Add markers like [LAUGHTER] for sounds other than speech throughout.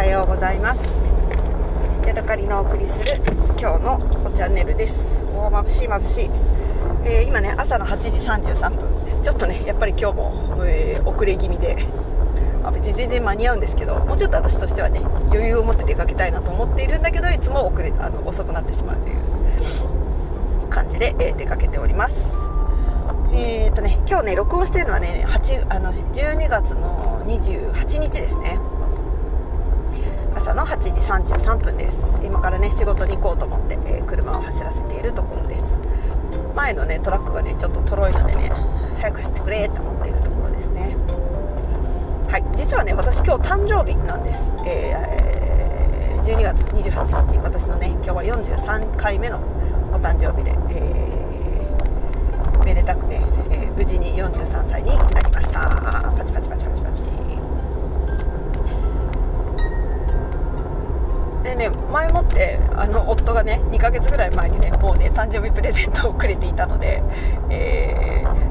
はようございます。ヤドカリのお送りする今日のチャンネルです。おー眩しい眩しい、えー今ね朝の8時33分。ちょっとねやっぱり今日も、えー遅れ気味であ別に全然間に合うんですけどもうちょっと私としてはね余裕を持って出かけたいなと思っているんだけどいつも遅れあの遅くなってしまうという感じで、えー出かけております。えーとね今日ね録音してるのはね8あの12月の28日ですね。33分です。今からね仕事に行こうと思って、えー車を走らせているところです。前のねトラックがねちょっととろいのでね早く走ってくれって思っているところですね。はい。実はね私今日誕生日なんです、えー12月28日。私のね今日は43回目のお誕生日で、えーめでたくね、えー無事に43歳になりました。パチパチパチパチパチでね前もってあの夫がね2ヶ月ぐらい前にねもうね誕生日プレゼントをくれていたので、えー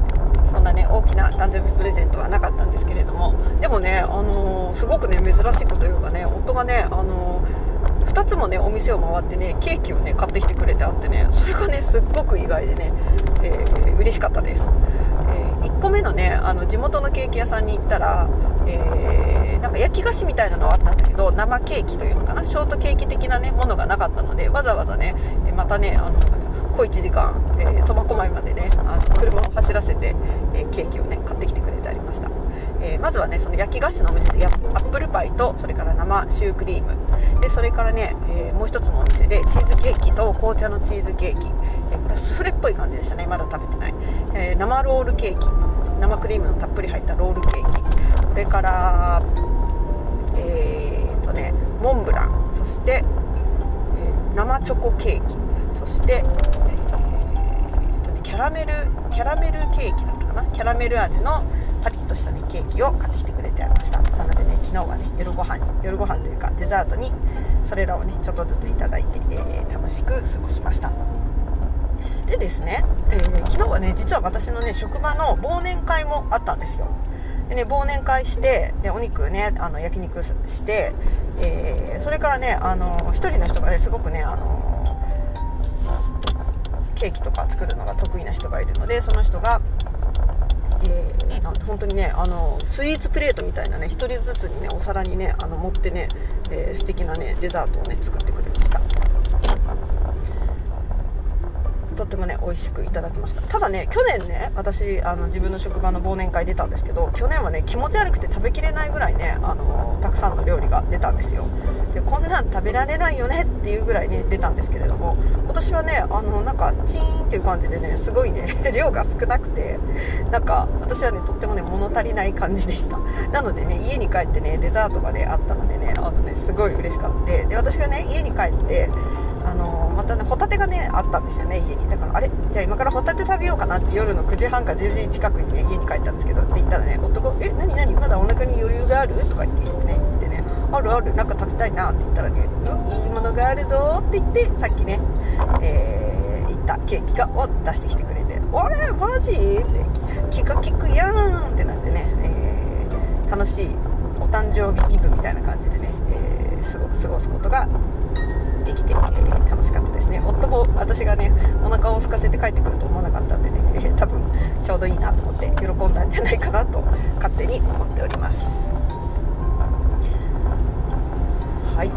そんなね大きな誕生日プレゼントはなかったんですけれどもでもね、あのーすごくね珍しくというかね夫がね、あのー2つもねお店を回ってねケーキをね買ってきてくれてあってねそれがねすっごく意外でね、えー嬉しかったです、え1個目のねあの地元のケーキ屋さんに行ったら、えーなんか焼き菓子みたいなのはあったんだけど生ケーキというのかな？ショートケーキ的なねものがなかったのでわざわざねまたねあの小1時間、苫小牧までねあの車を走らせて、えーケーキをね買ってきてくれてありました、えーまずはねその焼き菓子のお店でアップルパイとそれから生シュークリーム。でそれからね、えーもう一つのお店でチーズケーキと紅茶のチーズケーキ、えこれスフレっぽい感じでしたね。まだ食べてない、え生ロールケーキ。生クリームのたっぷり入ったロールケーキ。それからえーとねモンブラン。そして、えー生チョコケーキ。そして、えーとね、キャラメルキャラメルケーキだったかな。キャラメル味のパリッとした、ね、ケーキを買ってきてくれてありました。なのでね昨日はね夜ご飯に夜ご飯というかデザートにそれらをねちょっとずついただいて、えー楽しく過ごしました。でですね、えー昨日はね実は私のね職場の忘年会もあったんですよ。でね忘年会してでお肉ねあの焼肉して、えーそれからねあの一人の人がねすごくねあのケーキとか作るのが得意な人がいるのでその人が、えーなん本当にねあのスイーツプレートみたいなね1人ずつにねお皿にねあの持ってね、えー素敵なねデザートをね作ってくれました。とってもね美味しくいただきました。ただね去年ね私あの自分の職場の忘年会出たんですけど去年はね気持ち悪くて食べきれないぐらいねあのたくさんの料理が出たんですよ。でこんなん食べられないよねっていうぐらいね出たんですけれども今年はねあのなんかチーンっていう感じでねすごいね [LAUGHS] 量が少なくてなんか私はねとってもね物足りない感じでした。なのでね家に帰ってねデザートがねあったのでねあのねすごい嬉しかった。で私がね家に帰ってあのまたねホタテがねあったんですよね家に。だからあれ？じゃあ今からホタテ食べようかなって夜の9時半か10時近くにね家に帰ったんですけどって言ったらね夫が「え何何？まだお腹に余裕がある?」とか言ってね言ってね「あるある。なんか食べたいな」って言ったらね「うんいいものがあるぞ」って言ってさっきねえー、言ったケーキがを出してきてくれて「あれ？マジ?」って「気が利くやん」ってなってね、えー楽しいお誕生日イブみたいな感じでね、えー過ごすことができて、えー楽しかったですね。夫も私がねお腹を空かせて帰ってくると思わなかったんでね、えー多分ちょうどいいなと思って喜んだんじゃないかなと勝手に思っております。はい。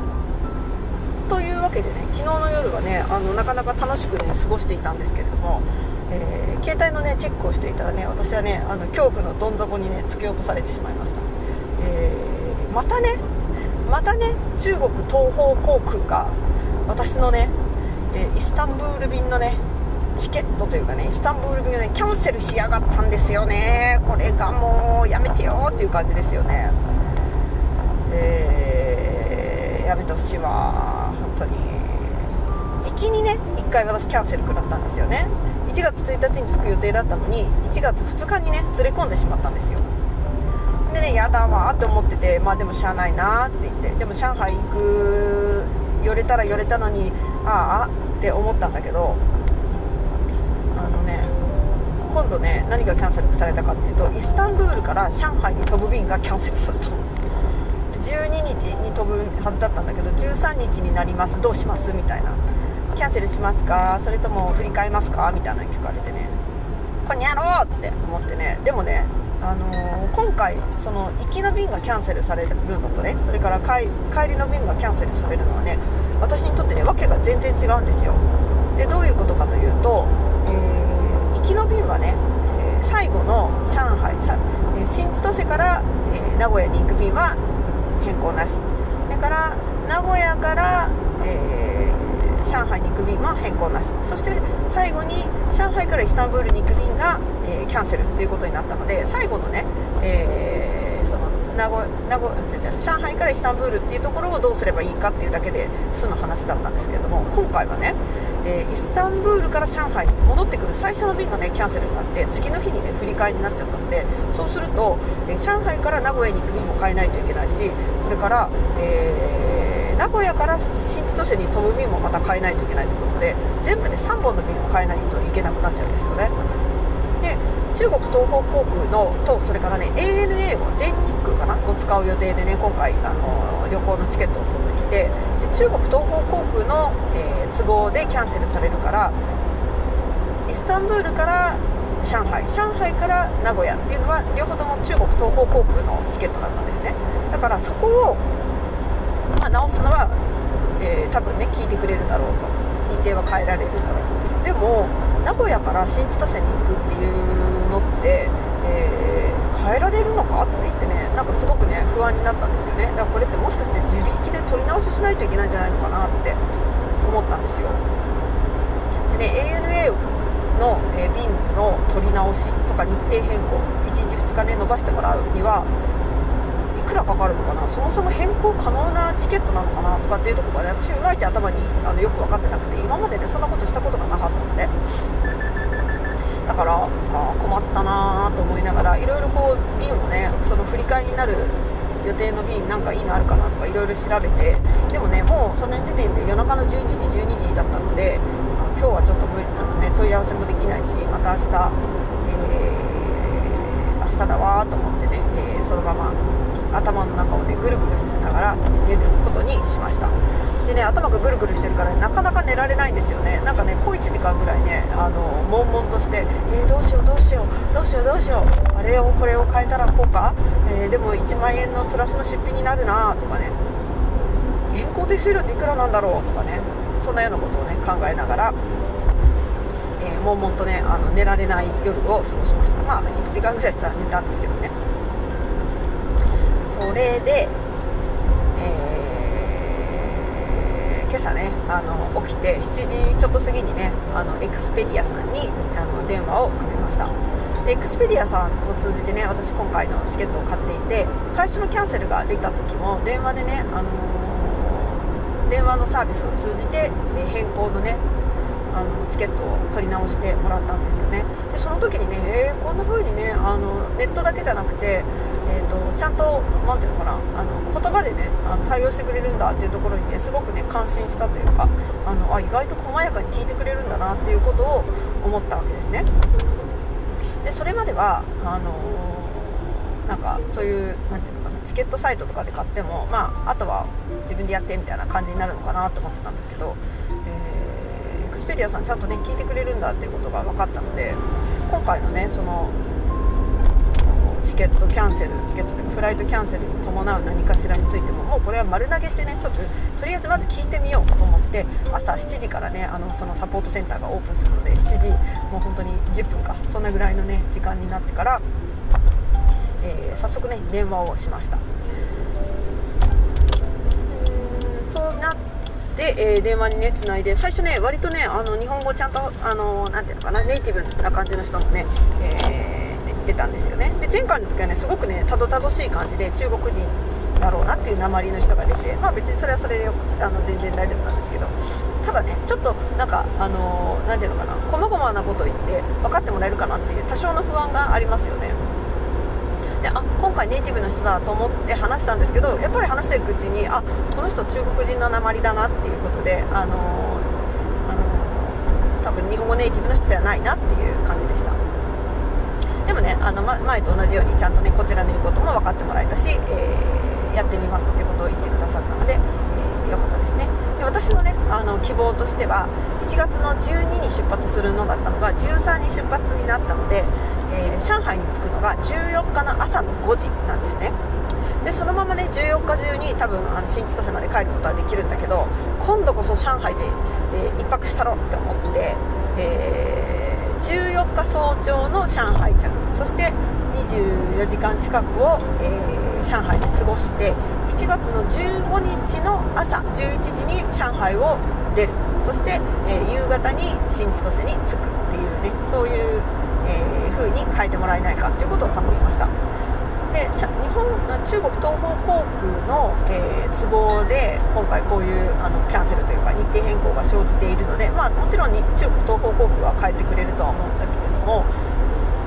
というわけでね昨日の夜はねあのなかなか楽しくね過ごしていたんですけれども、えー携帯のねチェックをしていたらね私はねあの恐怖のどん底にね突き落とされてしまいました、えーまたねまたね中国東方航空が私のね、えーイスタンブール便のねチケットというかねイスタンブール便をねキャンセルしやがったんですよね。これがもうやめてよっていう感じですよね。えーやめてほしいわ。本当に。行きにね1回私キャンセル食らったんですよね。1月1日に着く予定だったのに1月2日にね連れ込んでしまったんですよ。でねやだわって思っててまあでもしゃあないなって言って。でも上海行く寄れたら寄れたのにああって思ったんだけどあのね今度ね何がキャンセルされたかっていうとイスタンブールから上海に飛ぶ便がキャンセルされた。12日に飛ぶはずだったんだけど13日になりますどうしますみたいな。キャンセルしますか？それとも振り替えますか？みたいなの聞かれてね。こにやろうって思ってね。でもねあのー、今回その行きの便がキャンセルされるのとねそれから帰りの便がキャンセルされるのはね私にとってね訳が全然違うんですよ。でどういうことかというと、えー、行きの便はね、えー、最後の上海さ、え新千歳から、え名古屋に行く便は変更なし。それから名古屋から、海に行く便は変更なし。そして最後に上海からイスタンブールに行く便が、えー、キャンセルということになったので最後のね、えー、その名古名古上海からイスタンブールっていうところをどうすればいいかっていうだけで済む話だったんですけれども今回はね、えー、イスタンブールから上海に戻ってくる最初の便がねキャンセルになって次の日にね振り替えになっちゃったのでそうすると、え上海から名古屋に行く便も変えないといけないしそれから、えー名古屋から新千歳に飛ぶ便もまた変えないといけないということで全部で3本の便を変えないといけなくなっちゃうんですよね。で中国東方航空のとそれからね ANA を全日空かなを使う予定でね今回あの旅行のチケットを取っていてで中国東方航空の、えー、都合でキャンセルされるからイスタンブールから上海上海から名古屋っていうのは両方とも中国東方航空のチケットだったんですね。だからそこを、直すのは、えー、多分ね聞いてくれるだろうと。日程は変えられるだろう。でも名古屋から新千歳に行くっていうのって、えー、変えられるのかって言ってねなんかすごくね不安になったんですよね。だからこれってもしかして自力で取り直ししないといけないんじゃないのかなって思ったんですよ。でね ANA の、え便の取り直しとか日程変更1日2日ね伸ばしてもらうにはくらかかるのかな？そもそも変更可能なチケットなのかな？とかっていうとこがね私いまいち頭にあのよく分かってなくて今までねそんなことしたことがなかったので。だからあ困ったなと思いながらいろいろこう便をねその振り替えになる予定の便なんかいいのあるかなとかいろいろ調べてでもねもうその時点で夜中の11時12時だったので今日はちょっと無理なのね問い合わせもできないしまた明日、えー、明日だわと思ってね、えー、そのまま頭の中をねぐるぐるさせ寝ることにしました。でね頭がぐるぐるしてるから、ね、なかなか寝られないんですよね。なんかね小1時間ぐらいねあの悶々としてえー、どうしようどうしようどうしようどうしよう。あれをこれを変えたらこうか、えー、でも1万円のプラスの出費になるなとかね。変更手数料っていくらなんだろう？とかね。そんなようなことをね考えながらえー、悶々とねあの寝られない夜を過ごしました。まあ1時間ぐらいしたら寝たんですけどね。それで、えー、今朝ねあの起きて7時ちょっと過ぎにねあのエクスペディアさんにあの電話をかけました。でエクスペディアさんを通じてね私今回のチケットを買っていて最初のキャンセルができた時も電話でね、あのー、電話のサービスを通じて、え変更のねあのチケットを取り直してもらったんですよね。でその時にね、えー、こんな風にねあのネットだけじゃなくてえーと、ちゃんと何ていうのかなあの言葉でねあの対応してくれるんだっていうところにねすごくね感心したというかあのあ意外と細やかに聞いてくれるんだなっていうことを思ったわけですね。でそれまではあの、なんかそういう何ていうのかなチケットサイトとかで買ってもまああとは自分でやってみたいな感じになるのかなと思ってたんですけど、クスペディアさんちゃんとね聞いてくれるんだっていうことが分かったので今回のねそのチケットキャンセルチケットというかフライトキャンセルに伴う何かしらについてももうこれは丸投げしてねちょっととりあえずまず聞いてみようと思って朝7時からねあのそのサポートセンターがオープンするので7時もう本当に10分かそんなぐらいのね時間になってから、えー、早速ね電話をしましたそうなで、えー、電話にねつないで最初ね割とねあの日本語ちゃんとあのなていうのかなネイティブな感じの人もね、えーってたんですよね。で前回の時はねすごくねたどたどしい感じで中国人だろうなっていう鉛の人が出てまあ別にそれはそれであの全然大丈夫なんですけど。ただねちょっとなんかあの何、ていうのかな細々なことを言って分かってもらえるかなっていう多少の不安がありますよね。であ今回ネイティブの人だと思って話したんですけどやっぱり話していくうちにあこの人中国人の鉛だなっていうことであのあの多分日本語ネイティブの人ではないなっていう感じでした。でもねあのま前と同じようにちゃんとねこちらの言うことも分かってもらえたし、え、ー、やってみますっていうことを言ってくださったので、えー、よかったですね。で私のねあの希望としては1月の12に出発するのだったのが13に出発になったので、えー、上海に着くのが14日の朝の5時なんですね。でそのままね14日中に多分あの新千歳まで帰ることはできるんだけど今度こそ上海で、えー、1泊したろって思って、えー、14日早朝の上海着そして24時間近くを、えー、上海で過ごして1月の15日の朝11時に上海を出る。そして、え、夕方に新千歳に着くっていうねそういう、風に変えてもらえないかということを頼みました。で日本中国東方航空の、えー、都合で今回こういうあのキャンセルというか日程変更が生じているので、まあ、もちろん中国東方航空は変えてくれるとは思うんだけれども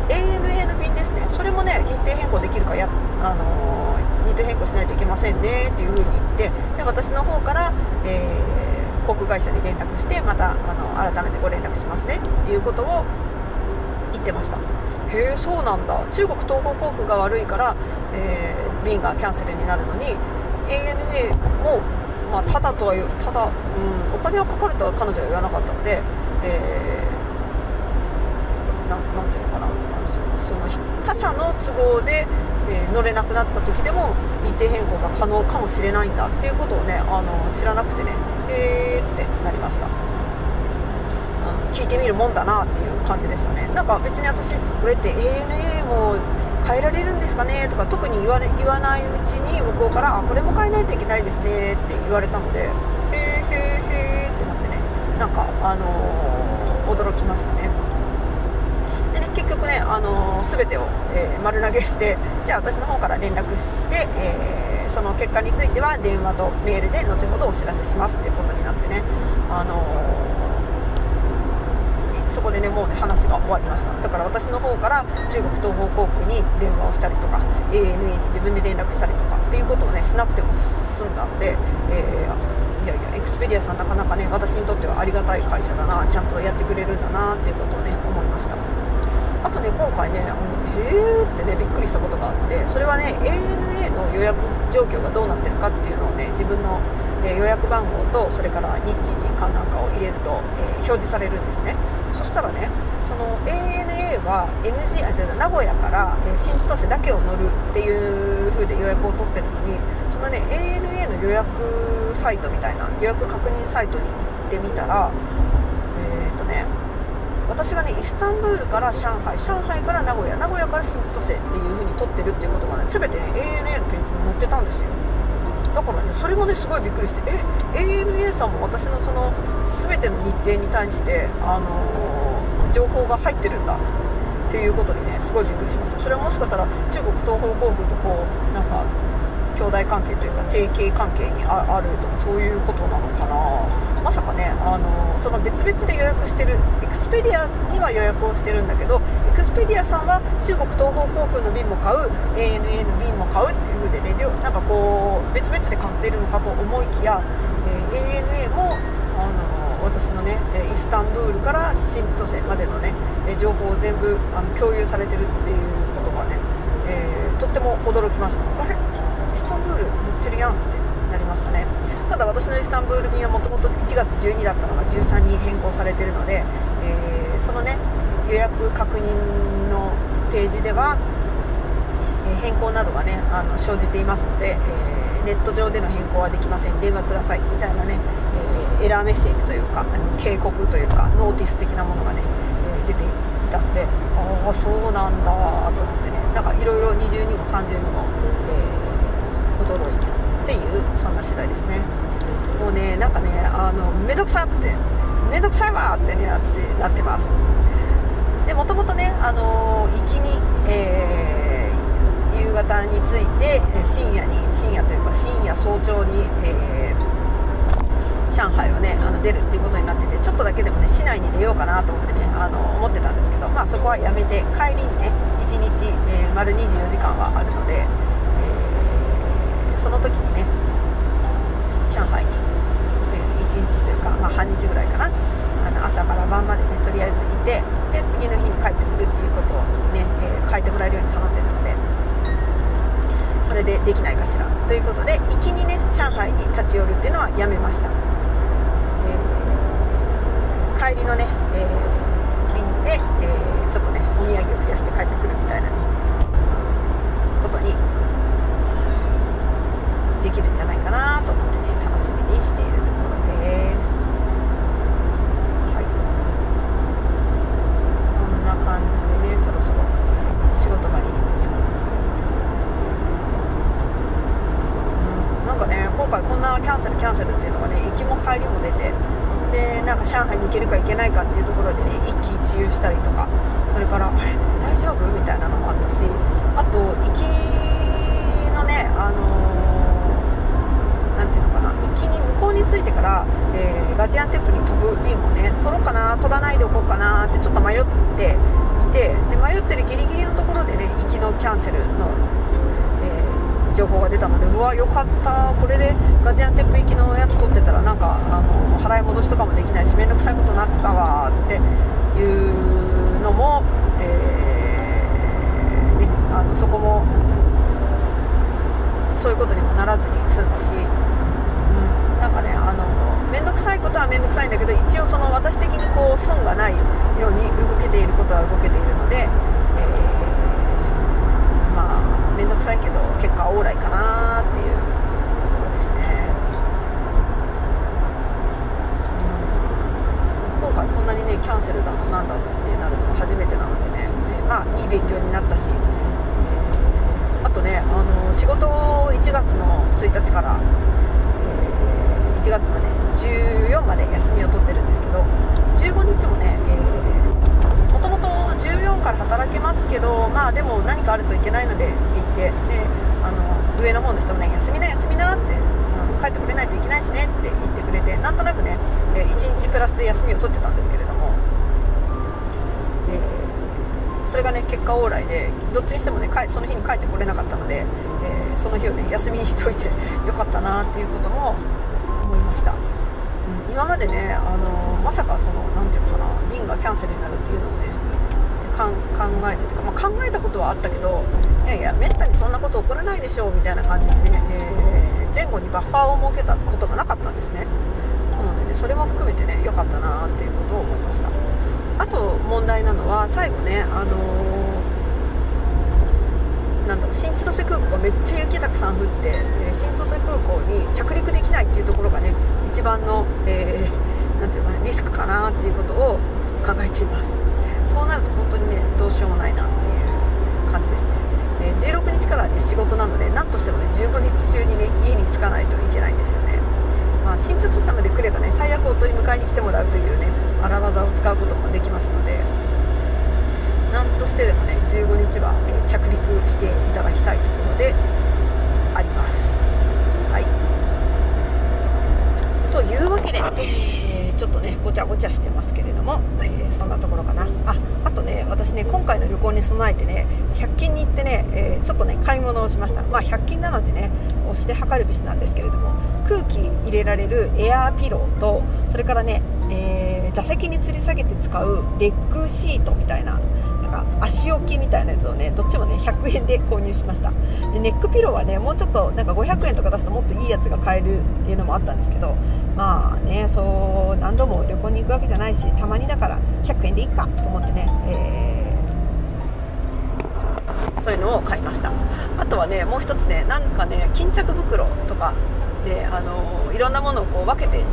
ANA の便ですね。それもね日程変更できるかや、あのー、日程変更しないといけませんねっていう風に言ってで私の方から、えー、航空会社に連絡してまたあの改めてご連絡しますねということを言ってました。へえそうなんだ。中国東方航空が悪いから、えー、便がキャンセルになるのに ANA も、まあ、ただとは言うただ、うん、お金はかかるとは彼女は言わなかったので、えー、ななんていうのかな。その他社の都合で、えー、乗れなくなった時でも日程変更が可能かもしれないんだっていうことをねあの知らなくてね。へえってなりました、聞いてみるもんだなっていう感じでしたね。なんか別に私これって ANA も変えられるんですかねとか特に言われ言わないうちに向こうからあこれも変えないといけないですねって言われたのでへえへえへえってなってね。なんかあのー、驚きましたね。でね結局ね、あのー、全てを、えー、丸投げしてじゃあ私の方から連絡して、えー、その結果については電話とメールで後ほどお知らせしますということになってね、あの、こでねもうね話が終わりましただから私の方から中国東方航空に電話をしたりとか ANA に自分で連絡したりとかっていうことをねしなくても済んだので、えいやいやエクスペディアさんなかなかね私にとってはありがたい会社だなちゃんとやってくれるんだなっていうことをね思いました。あとね今回ねあのへえってねびっくりしたことがあってそれはね ANA の予約状況がどうなってるかっていうのをね自分の、え予約番号とそれから日時かなんかを入れると、えー、表示されるんですねそしたらねその ANA は NG あ違う名古屋から、え、新千歳だけを乗るっていう風で予約を取ってるのにそのね ANA の予約サイトみたいな予約確認サイトに行ってみたらえっ、ー、とね私がねイスタンブールから上海上海から名古屋名古屋から新千歳っていう風に撮ってるっていうことがね全てね ANA のページに載ってたんですよ。だからねそれもねすごいびっくりしてえ ANA さんも私のその全ての日程に対してあのー、情報が入ってるんだっていうことにねすごいびっくりしました。それはもしかしたら中国東方航空とこうなんか兄弟関係というか提携関係にあるとかそういうことなのかな。まさかねあのその別々で予約してるエクスペディアには予約をしてるんだけどエクスペディアさんは中国東方航空の便も買う ANA の便も買うっていう風でねなんかこう別々で買ってるのかと思いきや、えー、ANA も私のねイスタンブールから新千歳までのね情報を全部あの共有されてるっていうことがね、えー、とっても驚きました。あれ？イスタンブール乗ってるやんってなりましたね。ただ私のイスタンブール便はもともと1月12だったのが13に変更されてるので、えー、そのね予約確認のページでは、変更などがねあの生じていますので、えネット上での変更はできません。電話ください。みたいなね、エラーメッセージというか警告というかノーティス的なものがね、え出ていたのでああそうなんだと思ってね。なんかいろいろ二重にも三重にも、えー、驚いたっていうそんな次第ですね。もうねなんかねあのめんどくさってめんどくさいわってね私なってます。でもともとねあの行きに、えー、夕方に着いて深夜に深夜というか深夜早朝に、えー、上海をねあの出るっていうことになっててちょっとだけでもね市内に出ようかなと思ってねあの思ってたんですけどまあそこはやめて帰りにね1日、えー、丸24時間はあるのでえその時にね上海に、え1日というか、まあ、半日ぐらいかなあの朝から晩までねとりあえずいてで次の日に帰ってくるっていうことをね、えー、書いてもらえるように頼んでるのでそれでできないかしらということで行きにね上海に立ち寄るっていうのはやめました、帰りのね、えー、便で、えー、ちょっとねお土産を増やして帰ってくるみたいなねことにできるんじゃないかなと思ってね楽しみにしているところですはいそんな感じでねそろそろ、仕事場に着くっていうところですねうんなんかね今回こんなキャンセルキャンセルっていうのがね行きも帰りも出てでなんか上海に行けるか行けないかっていうところでね一喜一憂したりとかそれからあれ大丈夫みたいなのもあったしあと行きのねあのー何ていうのかな行きに向こうに着いてから、えー、ガジアンテップに飛ぶ便もね取ろうかな取らないでおこうかなってちょっと迷っていてで迷ってるギリギリのところでね行きのキャンセルの、えー、情報が出たのでうわよかったこれでガジアンテップ行きのやつ取ってたらなんかあの払い戻しとかもできないし面倒くさいことになってたわっていうのも、えーね、あのそこもそういうことにもならずに済んだしなんかねあの面倒くさいことは面倒くさいんだけど一応その私的にこう損がないように動けていることは動けているので、えー、まあ面倒くさいけど結果オーライかなっていうところですね、うん、今回こんなにねキャンセルだのなんだろうってなるのは初めてなのでね、えー、まあいい勉強になったし、えー、あとねあの仕事を1月の1日から1月まで14まで休みを取ってるんですけど15日もね、えもともと14から働けますけ何かあるといけないのでって言ってであの上の方の人もね休みな休みなって、うん、帰ってこれないといけないしねって言ってくれてなんとなくね、え1日プラスで休みを取ってたんですけれども、えー、それがね結果往来でどっちにしてもねその日に帰ってこれなかったので、えー、その日をね休みにしておいて [LAUGHS] よかったなっていうことも思いました、うん、今までね、あのまさかその何て言うのかな便がキャンセルになるっていうのをね考えてとか、まあ、考えたことはあったけどいやいやめったにそんなこと起こらないでしょうみたいな感じでね、えー、前後にバッファーを設けたことがなかったんですね。なのでねそれも含めてね良かったなっていうことを思いました。あと問題なのは最後ねあのーなんだろう新千歳空港がめっちゃ雪たくさん降って、えー、新千歳空港に着陸できないっていうところがね一番の、えー、ていうのかなリスクかなっていうことを考えています。そうなると本当にねどうしようもないなっていう感じですね、え、16日からね仕事なので何としてもね15日中にね家に着かないといけないんですよね。まあ、新千歳まで来ればね最悪夫に迎えに来てもらうというね荒技を使うこともできますので。何としてでもね15日は、え、着陸していただきたいところであります。はい、というわけで、えー、ちょっとねごちゃごちゃしてますけれども、えー、そんなところかなああとね私ね今回の旅行に備えてね100均に行ってね、えちょっとね買い物をしましたまあ100均なのでして測るべしなんですけれども空気入れられるエアーピローとそれからね、え座席に吊り下げて使うレッグシートみたいななんか足置きみたいなやつをねどっちもね100円で購入しました。でネックピローはねもうちょっとなんか500円とか出すともっといいやつが買えるっていうのもあったんですけどまあねそう何度も旅行に行くわけじゃないしたまにだから100円でいいかと思ってね、えー、そういうのを買いました。あとはねもう一つねなんかね巾着袋とかであのいろんなものをこう分けて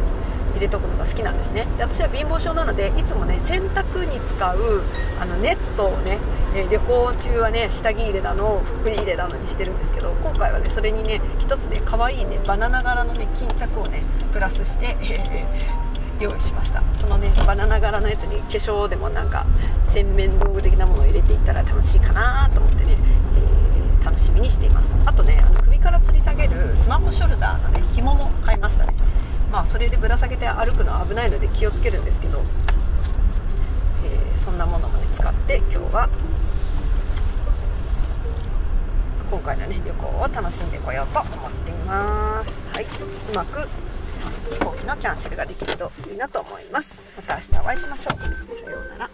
入れとくのが好きなんですね。で私は貧乏症なのでいつもね洗濯に使うあのネットをね、え、旅行中はね下着入れなのを服入れなのにしてるんですけど今回はねそれにね一つね可愛いねバナナ柄のね巾着をねプラスして、えー、用意しました。そのねバナナ柄のやつに化粧でもなんか洗面道具的なものを入れていったら楽しいかなと思ってね、えー、楽しみにしていますあとねあの首から吊り下げショルダーのね紐も買いましたね。まあそれでぶら下げて歩くのは危ないので気をつけるんですけど、えー、そんなものもね使って今日は今回のね旅行を楽しんでこようと思っています。はい。うまく飛行機のキャンセルができるといいなと思います。また明日お会いしましょう。さようなら。